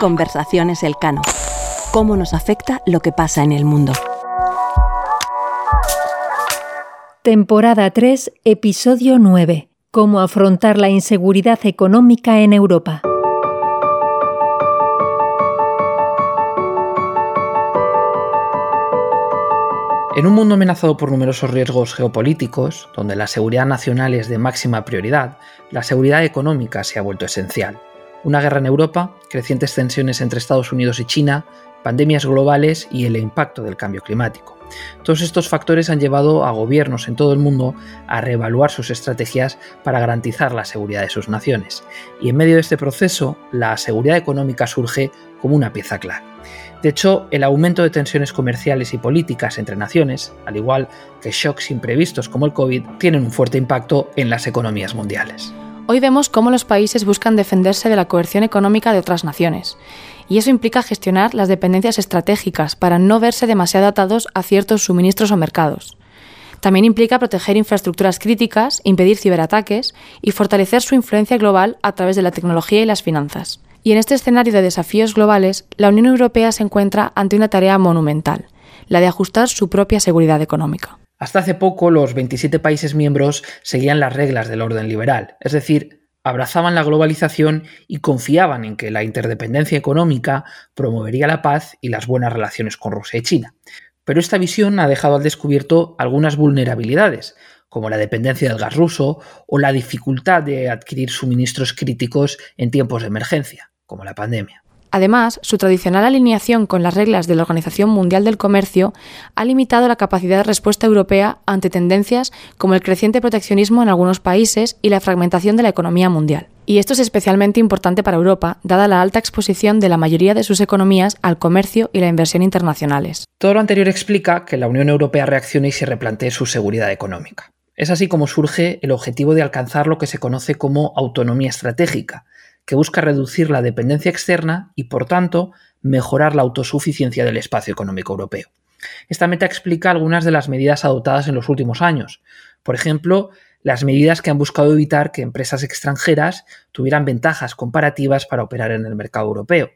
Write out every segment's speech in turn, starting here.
Conversaciones Elcano. ¿Cómo nos afecta lo que pasa en el mundo? Temporada 3, episodio 9. Cómo afrontar la inseguridad económica en Europa. En un mundo amenazado por numerosos riesgos geopolíticos, donde la seguridad nacional es de máxima prioridad, la seguridad económica se ha vuelto esencial. Una guerra en Europa, crecientes tensiones entre Estados Unidos y China, pandemias globales y el impacto del cambio climático. Todos estos factores han llevado a gobiernos en todo el mundo a reevaluar sus estrategias para garantizar la seguridad de sus naciones. Y en medio de este proceso, la seguridad económica surge como una pieza clave. De hecho, el aumento de tensiones comerciales y políticas entre naciones, al igual que shocks imprevistos como el COVID, tienen un fuerte impacto en las economías mundiales. Hoy vemos cómo los países buscan defenderse de la coerción económica de otras naciones, y eso implica gestionar las dependencias estratégicas para no verse demasiado atados a ciertos suministros o mercados. También implica proteger infraestructuras críticas, impedir ciberataques y fortalecer su influencia global a través de la tecnología y las finanzas. Y en este escenario de desafíos globales, la Unión Europea se encuentra ante una tarea monumental, la de ajustar su propia seguridad económica. Hasta hace poco los 27 países miembros seguían las reglas del orden liberal, es decir, abrazaban la globalización y confiaban en que la interdependencia económica promovería la paz y las buenas relaciones con Rusia y China. Pero esta visión ha dejado al descubierto algunas vulnerabilidades, como la dependencia del gas ruso o la dificultad de adquirir suministros críticos en tiempos de emergencia como la pandemia. Además, su tradicional alineación con las reglas de la Organización Mundial del Comercio ha limitado la capacidad de respuesta europea ante tendencias como el creciente proteccionismo en algunos países y la fragmentación de la economía mundial. Y esto es especialmente importante para Europa, dada la alta exposición de la mayoría de sus economías al comercio y la inversión internacionales. Todo lo anterior explica que la Unión Europea reaccione y se replantee su seguridad económica. Es así como surge el objetivo de alcanzar lo que se conoce como autonomía estratégica, que busca reducir la dependencia externa y, por tanto, mejorar la autosuficiencia del espacio económico europeo. Esta meta explica algunas de las medidas adoptadas en los últimos años. Por ejemplo, las medidas que han buscado evitar que empresas extranjeras tuvieran ventajas comparativas para operar en el mercado europeo.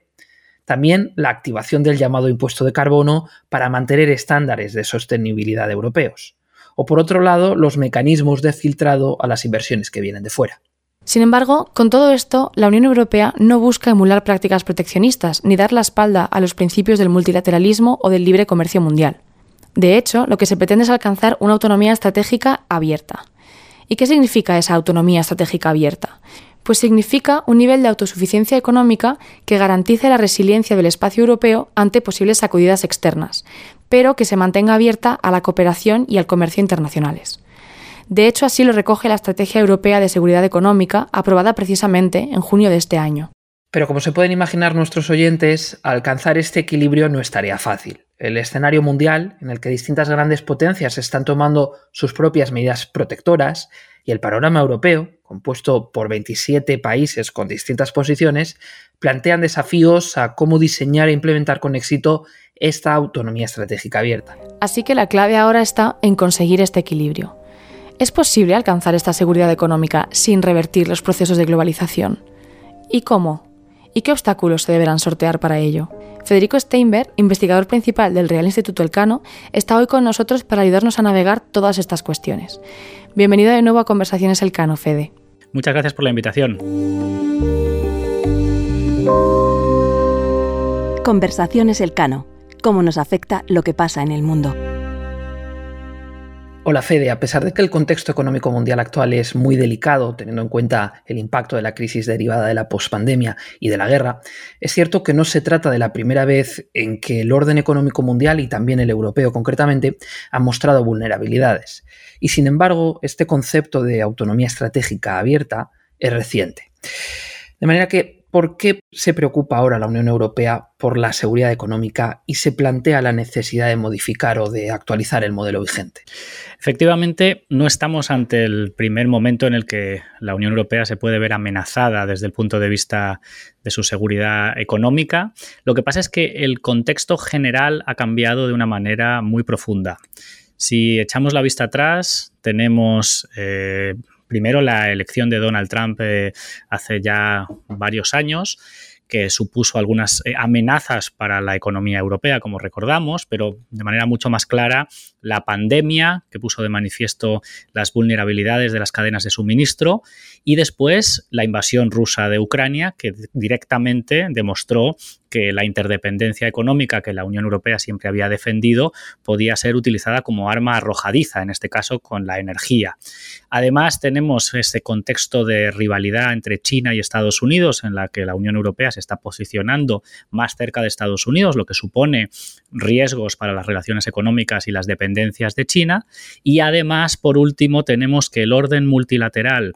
También la activación del llamado impuesto de carbono para mantener estándares de sostenibilidad europeos. O por otro lado, los mecanismos de filtrado a las inversiones que vienen de fuera. Sin embargo, con todo esto, la Unión Europea no busca emular prácticas proteccionistas ni dar la espalda a los principios del multilateralismo o del libre comercio mundial. De hecho, lo que se pretende es alcanzar una autonomía estratégica abierta. ¿Y qué significa esa autonomía estratégica abierta? Pues significa un nivel de autosuficiencia económica que garantice la resiliencia del espacio europeo ante posibles sacudidas externas, pero que se mantenga abierta a la cooperación y al comercio internacionales. De hecho, así lo recoge la Estrategia Europea de Seguridad Económica, aprobada precisamente en junio de este año. Pero como se pueden imaginar nuestros oyentes, alcanzar este equilibrio no es tarea fácil. El escenario mundial, en el que distintas grandes potencias están tomando sus propias medidas protectoras, y el panorama europeo, compuesto por 27 países con distintas posiciones, plantean desafíos a cómo diseñar e implementar con éxito esta autonomía estratégica abierta. Así que la clave ahora está en conseguir este equilibrio. ¿Es posible alcanzar esta seguridad económica sin revertir los procesos de globalización? ¿Y cómo? ¿Y qué obstáculos se deberán sortear para ello? Federico Steinberg, investigador principal del Real Instituto Elcano, está hoy con nosotros para ayudarnos a navegar todas estas cuestiones. Bienvenido de nuevo a Conversaciones Elcano, Fede. Muchas gracias por la invitación. Conversaciones Elcano. ¿Cómo nos afecta lo que pasa en el mundo? Hola Fede, a pesar de que el contexto económico mundial actual es muy delicado, teniendo en cuenta el impacto de la crisis derivada de la pospandemia y de la guerra, es cierto que no se trata de la primera vez en que el orden económico mundial y también el europeo concretamente han mostrado vulnerabilidades. Y sin embargo, este concepto de autonomía estratégica abierta es reciente. De manera que ¿Por qué se preocupa ahora la Unión Europea por la seguridad económica y se plantea la necesidad de modificar o de actualizar el modelo vigente? Efectivamente, no estamos ante el primer momento en el que la Unión Europea se puede ver amenazada desde el punto de vista de su seguridad económica. Lo que pasa es que el contexto general ha cambiado de una manera muy profunda. Si echamos la vista atrás, tenemos eh, Primero, la elección de Donald Trump eh, hace ya varios años que supuso algunas eh, amenazas para la economía europea, como recordamos, pero de manera mucho más clara la pandemia, que puso de manifiesto las vulnerabilidades de las cadenas de suministro, y después la invasión rusa de Ucrania, que directamente demostró que la interdependencia económica que la Unión Europea siempre había defendido podía ser utilizada como arma arrojadiza, en este caso con la energía. Además, tenemos este contexto de rivalidad entre China y Estados Unidos, en la que la Unión Europea se está posicionando más cerca de Estados Unidos, lo que supone riesgos para las relaciones económicas y las dependencias de China. Y además, por último, tenemos que el orden multilateral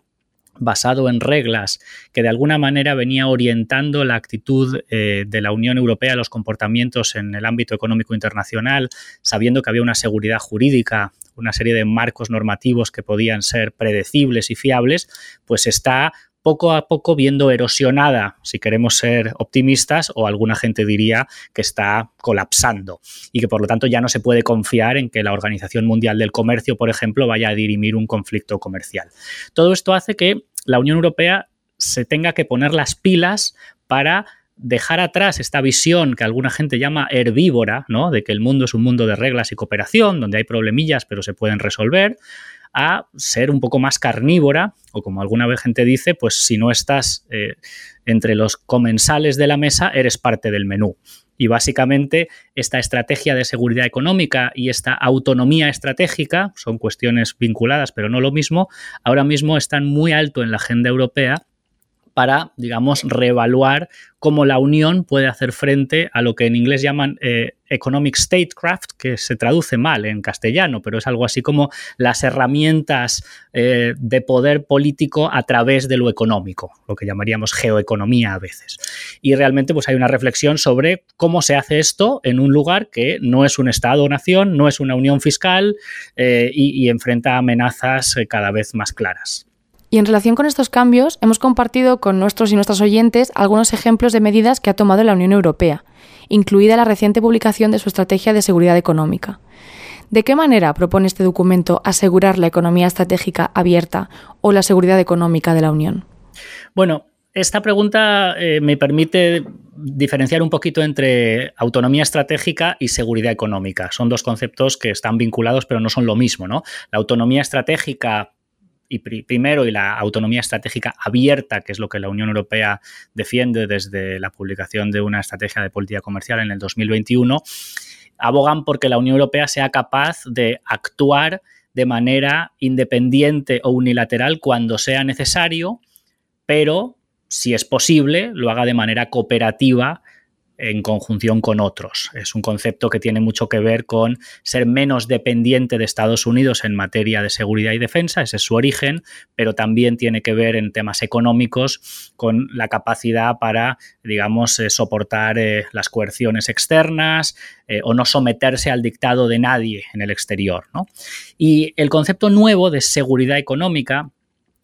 basado en reglas que de alguna manera venía orientando la actitud eh, de la Unión Europea, los comportamientos en el ámbito económico internacional, sabiendo que había una seguridad jurídica, una serie de marcos normativos que podían ser predecibles y fiables, pues está poco a poco viendo erosionada, si queremos ser optimistas, o alguna gente diría que está colapsando y que por lo tanto ya no se puede confiar en que la Organización Mundial del Comercio, por ejemplo, vaya a dirimir un conflicto comercial. Todo esto hace que la Unión Europea se tenga que poner las pilas para dejar atrás esta visión que alguna gente llama herbívora, ¿no? de que el mundo es un mundo de reglas y cooperación, donde hay problemillas pero se pueden resolver, a ser un poco más carnívora, o como alguna vez gente dice, pues si no estás eh, entre los comensales de la mesa, eres parte del menú. Y básicamente esta estrategia de seguridad económica y esta autonomía estratégica, son cuestiones vinculadas pero no lo mismo, ahora mismo están muy alto en la agenda europea para, digamos, reevaluar cómo la Unión puede hacer frente a lo que en inglés llaman eh, economic statecraft, que se traduce mal en castellano, pero es algo así como las herramientas eh, de poder político a través de lo económico, lo que llamaríamos geoeconomía a veces. Y realmente pues hay una reflexión sobre cómo se hace esto en un lugar que no es un Estado o nación, no es una unión fiscal eh, y enfrenta amenazas cada vez más claras. Y en relación con estos cambios, hemos compartido con nuestros y nuestras oyentes algunos ejemplos de medidas que ha tomado la Unión Europea, incluida la reciente publicación de su Estrategia de Seguridad Económica. ¿De qué manera propone este documento asegurar la economía estratégica abierta o la seguridad económica de la Unión? Bueno, esta pregunta eh, me permite diferenciar un poquito entre autonomía estratégica y seguridad económica. Son dos conceptos que están vinculados, pero no son lo mismo. ¿no? La autonomía estratégica y primero y la autonomía estratégica abierta, que es lo que la Unión Europea defiende desde la publicación de una estrategia de política comercial en el 2021, abogan porque la Unión Europea sea capaz de actuar de manera independiente o unilateral cuando sea necesario, pero si es posible, lo haga de manera cooperativa en conjunción con otros. Es un concepto que tiene mucho que ver con ser menos dependiente de Estados Unidos en materia de seguridad y defensa, ese es su origen, pero también tiene que ver en temas económicos con la capacidad para, digamos, eh, soportar eh, las coerciones externas eh, o no someterse al dictado de nadie en el exterior. Y el concepto nuevo de seguridad económica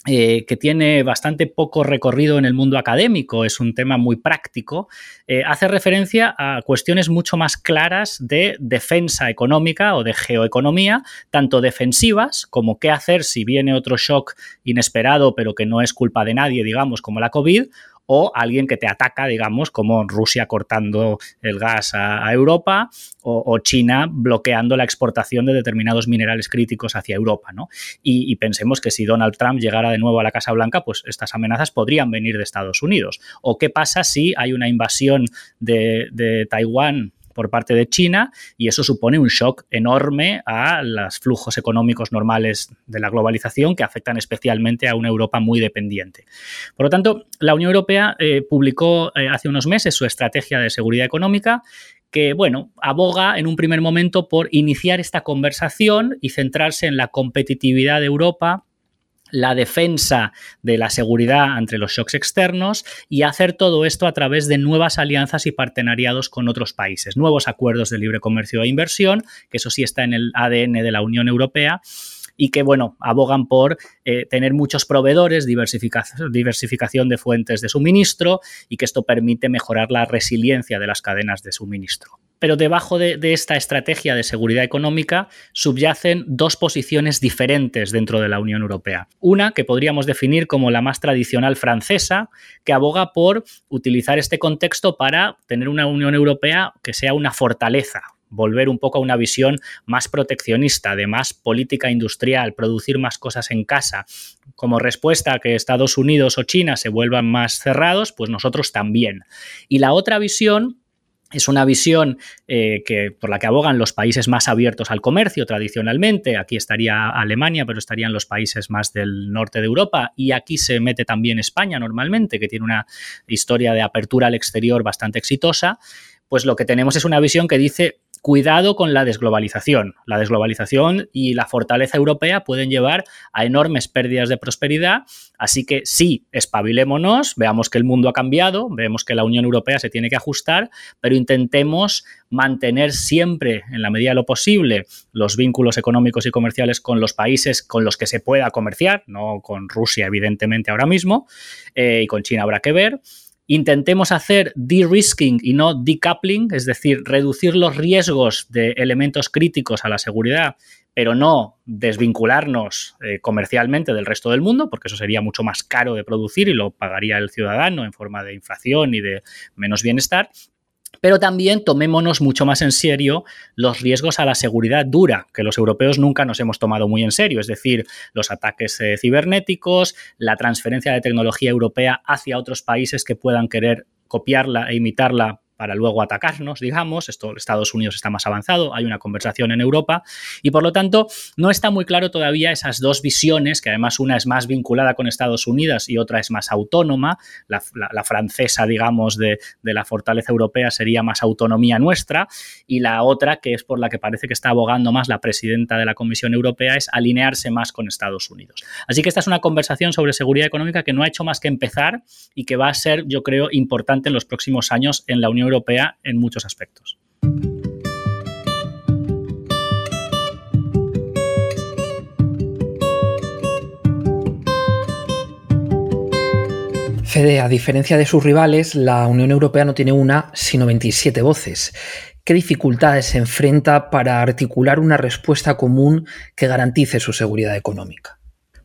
eh, que tiene bastante poco recorrido en el mundo académico, es un tema muy práctico, eh, hace referencia a cuestiones mucho más claras de defensa económica o de geoeconomía, tanto defensivas como qué hacer si viene otro shock inesperado pero que no es culpa de nadie, digamos, como la COVID, o alguien que te ataca, digamos, como Rusia cortando el gas a, Europa o, China bloqueando la exportación de determinados minerales críticos hacia Europa. ¿no? Y, pensemos que si Donald Trump llegara de nuevo a la Casa Blanca, pues estas amenazas podrían venir de Estados Unidos. ¿O qué pasa si hay una invasión de, de Taiwán por parte de China y eso supone un shock enorme a los flujos económicos normales de la globalización que afectan especialmente a una Europa muy dependiente. Por lo tanto, la Unión Europea eh, publicó eh, hace unos meses su estrategia de seguridad económica que, bueno, aboga en un primer momento por iniciar esta conversación y centrarse en la competitividad de Europa la defensa de la seguridad ante los shocks externos y hacer todo esto a través de nuevas alianzas y partenariados con otros países, nuevos acuerdos de libre comercio e inversión, que eso sí está en el ADN de la Unión Europea y que, bueno, abogan por eh, tener muchos proveedores, diversificación de fuentes de suministro y que esto permite mejorar la resiliencia de las cadenas de suministro. pero debajo de, esta estrategia de seguridad económica subyacen dos posiciones diferentes dentro de la Unión Europea. Una que podríamos definir como la más tradicional francesa, que aboga por utilizar este contexto para tener una Unión Europea que sea una fortaleza, volver un poco a una visión más proteccionista, de más política industrial, producir más cosas en casa. Como respuesta a que Estados Unidos o China se vuelvan más cerrados, pues nosotros también. Y la otra visión es una visión eh, que, por la que abogan los países más abiertos al comercio tradicionalmente. Aquí estaría Alemania, pero estarían los países más del norte de Europa. Y aquí se mete también España normalmente, que tiene una historia de apertura al exterior bastante exitosa. Pues lo que tenemos es una visión que dice cuidado con la desglobalización. La desglobalización y la fortaleza europea pueden llevar a enormes pérdidas de prosperidad, así que sí, espabilémonos, veamos que el mundo ha cambiado, vemos que la Unión Europea se tiene que ajustar, pero intentemos mantener siempre, en la medida de lo posible, los vínculos económicos y comerciales con los países con los que se pueda comerciar, no con Rusia, evidentemente, ahora mismo, eh, y con China habrá que ver intentemos hacer de-risking y no decoupling, es decir, reducir los riesgos de elementos críticos a la seguridad, pero no desvincularnos eh, comercialmente del resto del mundo, porque eso sería mucho más caro de producir y lo pagaría el ciudadano en forma de inflación y de menos bienestar pero también tomémonos mucho más en serio los riesgos a la seguridad dura, que los europeos nunca nos hemos tomado muy en serio, es decir, los ataques eh, cibernéticos, la transferencia de tecnología europea hacia otros países que puedan querer copiarla e imitarla para luego atacarnos, digamos. Esto Estados Unidos está más avanzado, hay una conversación en Europa y por lo tanto no está muy claro todavía esas dos visiones, que además una es más vinculada con Estados Unidos y otra es más autónoma. La, francesa, digamos, de, de, la fortaleza europea sería más autonomía nuestra y la otra, que es por la que parece que está abogando más la presidenta de la Comisión Europea, es alinearse más con Estados Unidos. Así que esta es una conversación sobre seguridad económica que no ha hecho más que empezar y que va a ser, yo creo, importante en los próximos años en la Unión Europea en muchos aspectos. Fede, a diferencia de sus rivales, la Unión Europea no tiene una, sino 27 voces. ¿Qué dificultades se enfrenta para articular una respuesta común que garantice su seguridad económica?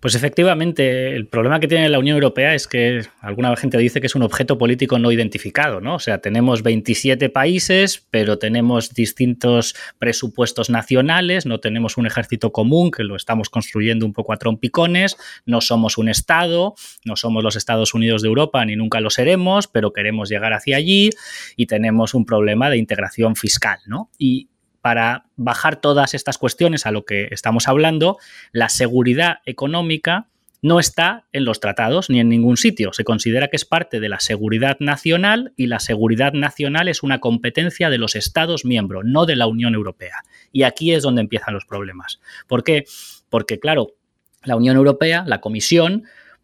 Pues efectivamente, el problema que tiene la Unión Europea es que alguna gente dice que es un objeto político no identificado, ¿no? O sea, tenemos 27 países, pero tenemos distintos presupuestos nacionales, no tenemos un ejército común que lo estamos construyendo un poco a trompicones, no somos un Estado, no somos los Estados Unidos de Europa ni nunca lo seremos, pero queremos llegar hacia allí y tenemos un problema de integración fiscal, ¿no? Y para bajar todas estas cuestiones a lo que estamos hablando, la seguridad económica no está en los tratados ni en ningún sitio. Se considera que es parte de la seguridad nacional y la seguridad nacional es una competencia de los Estados miembros, no de la Unión Europea. Y aquí es donde empiezan los problemas. ¿Por qué? Porque, claro, la Unión Europea, la Comisión,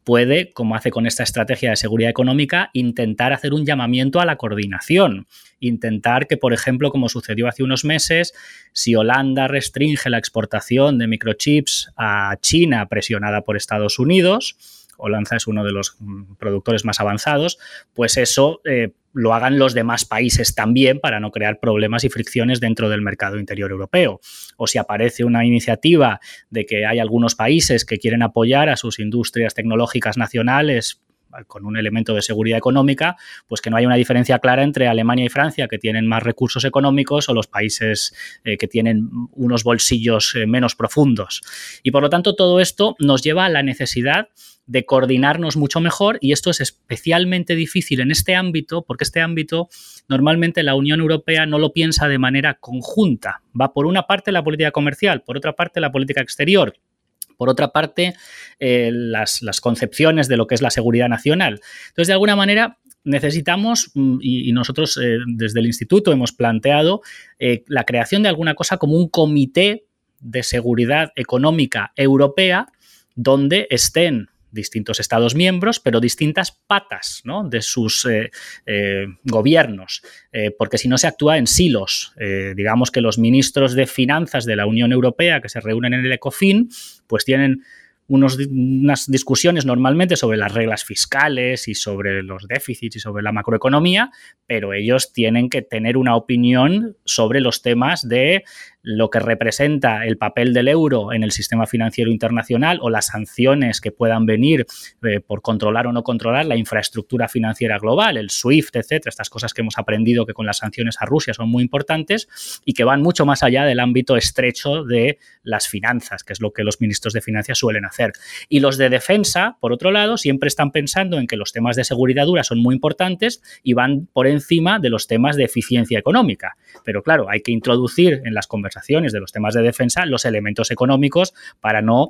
puede, como hace con esta estrategia de seguridad económica, intentar hacer un llamamiento a la coordinación. Intentar que, por ejemplo, como sucedió hace unos meses, si Holanda restringe la exportación de microchips a China presionada por Estados Unidos, Holanda es uno de los mm, productores más avanzados, pues eso eh, lo hagan los demás países también para no crear problemas y fricciones dentro del mercado interior europeo. O si aparece una iniciativa de que hay algunos países que quieren apoyar a sus industrias tecnológicas nacionales con un elemento de seguridad económica, pues que no haya una diferencia clara entre Alemania y Francia, que tienen más recursos económicos, o los países eh, que tienen unos bolsillos eh, menos profundos. Y por lo tanto, todo esto nos lleva a la necesidad de coordinarnos mucho mejor y esto es especialmente difícil en este ámbito porque este ámbito normalmente la Unión Europea no lo piensa de manera conjunta. Va por una parte la política comercial, por otra parte la política exterior por otra parte, eh, las, concepciones de lo que es la seguridad nacional. Entonces, de alguna manera, necesitamos, mm, y, nosotros eh, desde el instituto hemos planteado eh, la creación de alguna cosa como un comité de seguridad económica europea donde estén distintos Estados miembros, pero distintas patas de sus eh, eh, gobiernos, eh, porque si no se actúa en silos. digamos que los ministros de finanzas de la Unión Europea que se reúnen en el ECOFIN, pues tienen unas discusiones normalmente sobre las reglas fiscales y sobre los déficits y sobre la macroeconomía, pero ellos tienen que tener una opinión sobre los temas de lo que representa el papel del euro en el sistema financiero internacional o las sanciones que puedan venir eh, por controlar o no controlar la infraestructura financiera global, el SWIFT, etcétera, estas cosas que hemos aprendido que con las sanciones a Rusia son muy importantes y que van mucho más allá del ámbito estrecho de las finanzas, que es lo que los ministros de finanzas suelen hacer. Y los de defensa, por otro lado, siempre están pensando en que los temas de seguridad dura son muy importantes y van por encima de los temas de eficiencia económica. Pero claro, hay que introducir en las conversaciones de los temas de defensa los elementos económicos para no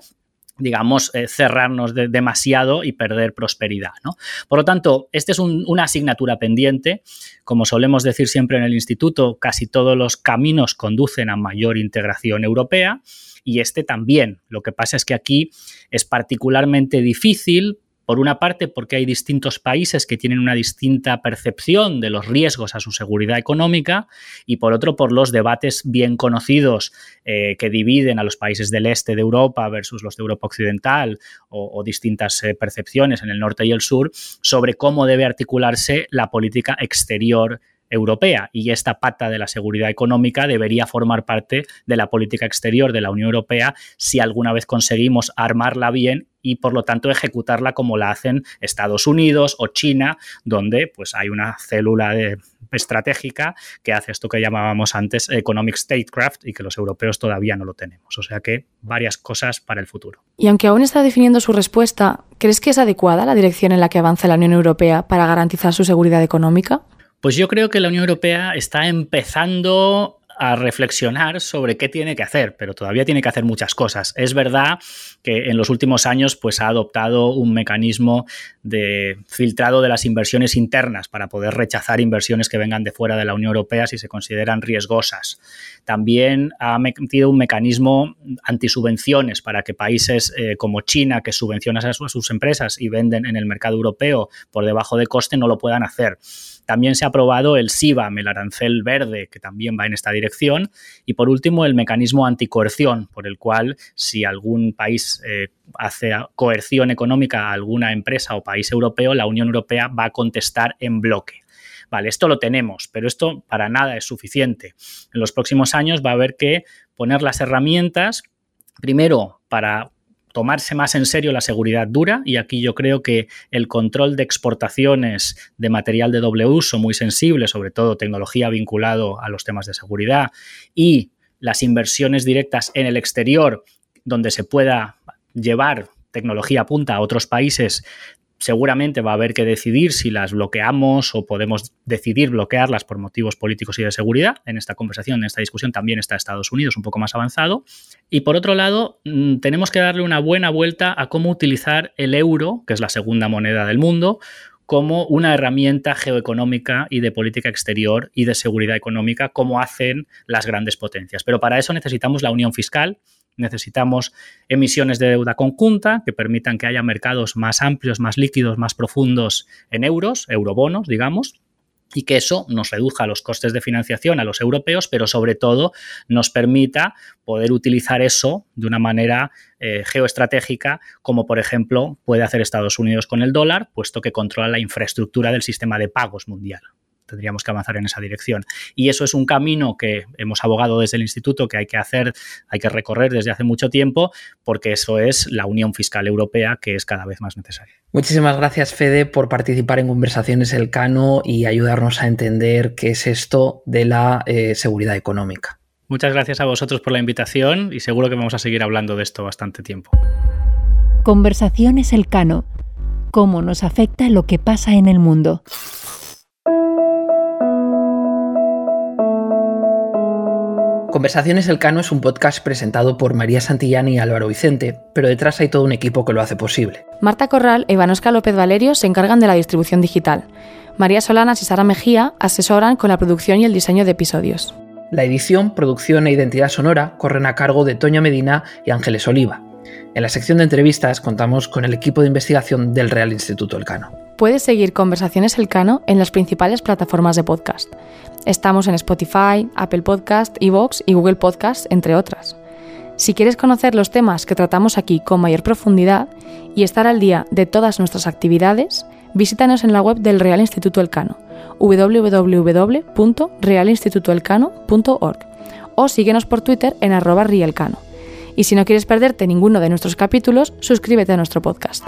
digamos, eh, cerrarnos demasiado y perder prosperidad. ¿no? Por lo tanto, esta es una asignatura pendiente. Como solemos decir siempre en el instituto, casi todos los caminos conducen a mayor integración europea y este también. Lo que pasa es que aquí es particularmente difícil por una parte, porque hay distintos países que tienen una distinta percepción de los riesgos a su seguridad económica y por otro, por los debates bien conocidos eh, que dividen a los países del este de Europa versus los de Europa Occidental o, distintas eh, percepciones en el norte y el sur sobre cómo debe articularse la política exterior europea y esta pata de la seguridad económica debería formar parte de la política exterior de la Unión Europea si alguna vez conseguimos armarla bien y por lo tanto ejecutarla como la hacen Estados Unidos o China, donde pues hay una célula estratégica que hace esto que llamábamos antes economic statecraft y que los europeos todavía no lo tenemos. O sea que varias cosas para el futuro. Y aunque aún está definiendo su respuesta, ¿crees que es adecuada la dirección en la que avanza la Unión Europea para garantizar su seguridad económica? Pues yo creo que la Unión Europea está empezando a reflexionar sobre qué tiene que hacer, pero todavía tiene que hacer muchas cosas. Es verdad que en los últimos años pues, ha adoptado un mecanismo de filtrado de las inversiones internas para poder rechazar inversiones que vengan de fuera de la Unión Europea si se consideran riesgosas. También ha metido un mecanismo antisubvenciones para que países eh, como China, que subvencionan a sus empresas y venden en el mercado europeo por debajo de coste, no lo puedan hacer. También se ha aprobado el SIVAM, el arancel verde, que también va en esta dirección. Y por último, el mecanismo anticoerción, por el cual si algún país eh, hace coerción económica a alguna empresa o país europeo, la Unión Europea va a contestar en bloque. Vale, esto lo tenemos, pero esto para nada es suficiente. En los próximos años va a haber que poner las herramientas, primero, para tomarse más en serio la seguridad dura y aquí yo creo que el control de exportaciones de material de doble uso muy sensible, sobre todo tecnología vinculado a los temas de seguridad y las inversiones directas en el exterior donde se pueda llevar tecnología punta a otros países seguramente va a haber que decidir si las bloqueamos o podemos decidir bloquearlas por motivos políticos y de seguridad. En esta conversación, en esta discusión también está Estados Unidos un poco más avanzado. Y por otro lado, mm, tenemos que darle una buena vuelta a cómo utilizar el euro, que es la segunda moneda del mundo, como una herramienta geoeconómica y de política exterior y de seguridad económica, como hacen las grandes potencias. Pero para eso necesitamos la unión fiscal, necesitamos emisiones de deuda conjunta que permitan que haya mercados más amplios, más líquidos, más profundos en euros, eurobonos, digamos, y que eso nos reduzca los costes de financiación a los europeos, pero sobre todo nos permita poder utilizar eso de una manera eh, geoestratégica, como por ejemplo puede hacer Estados Unidos con el dólar, puesto que controla la infraestructura del sistema de pagos mundial tendríamos que avanzar en esa dirección. Y eso es un camino que hemos abogado desde el instituto que hay que hacer, hay que recorrer desde hace mucho tiempo, porque eso es la unión fiscal europea que es cada vez más necesaria. Muchísimas gracias, Fede, por participar en Conversaciones Elcano y ayudarnos a entender qué es esto de la eh, seguridad económica. Muchas gracias a vosotros por la invitación y seguro que vamos a seguir hablando de esto bastante tiempo. Conversaciones Elcano. ¿Cómo nos afecta lo que pasa en el mundo? Conversaciones Elcano es un podcast presentado por María Santillán y Álvaro Vicente, pero detrás hay todo un equipo que lo hace posible. Marta Corral e Ivanosca López Valerio se encargan de la distribución digital. María Solanas y Sara Mejía asesoran con la producción y el diseño de episodios. La edición, producción e identidad sonora corren a cargo de Toña Medina y Ángeles Oliva. En la sección de entrevistas contamos con el equipo de investigación del Real Instituto Elcano. Puedes seguir Conversaciones Elcano en las principales plataformas de podcast. Estamos en Spotify, Apple Podcast, Evox y Google Podcast, entre otras. Si quieres conocer los temas que tratamos aquí con mayor profundidad y estar al día de todas nuestras actividades, visítanos en la web del Real Instituto Elcano, www.realinstitutoelcano.org o síguenos por Twitter en arroba rielcano. Y si no quieres perderte ninguno de nuestros capítulos, suscríbete a nuestro podcast.